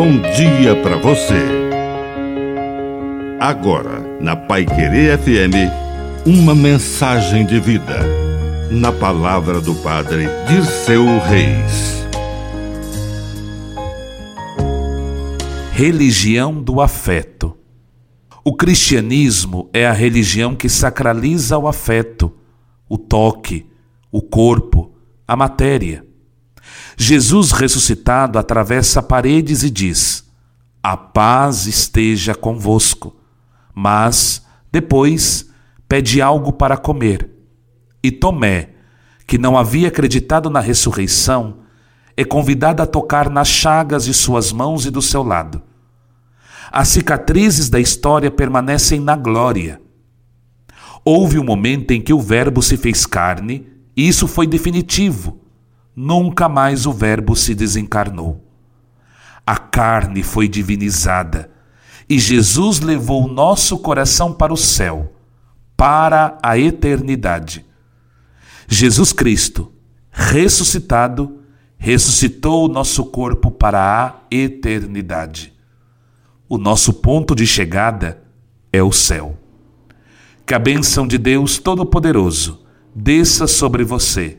bom dia para você. Agora, na Pai Querer FM, uma mensagem de vida. Na palavra do Padre de seu Reis. Religião do afeto. O cristianismo é a religião que sacraliza o afeto, o toque, o corpo, a matéria. Jesus ressuscitado atravessa paredes e diz: A paz esteja convosco. Mas, depois, pede algo para comer. E Tomé, que não havia acreditado na ressurreição, é convidado a tocar nas chagas de suas mãos e do seu lado. As cicatrizes da história permanecem na glória. Houve um momento em que o Verbo se fez carne, e isso foi definitivo nunca mais o Verbo se desencarnou. A carne foi divinizada e Jesus levou o nosso coração para o céu, para a eternidade. Jesus Cristo, ressuscitado, ressuscitou o nosso corpo para a eternidade. O nosso ponto de chegada é o céu. Que a bênção de Deus Todo-Poderoso desça sobre você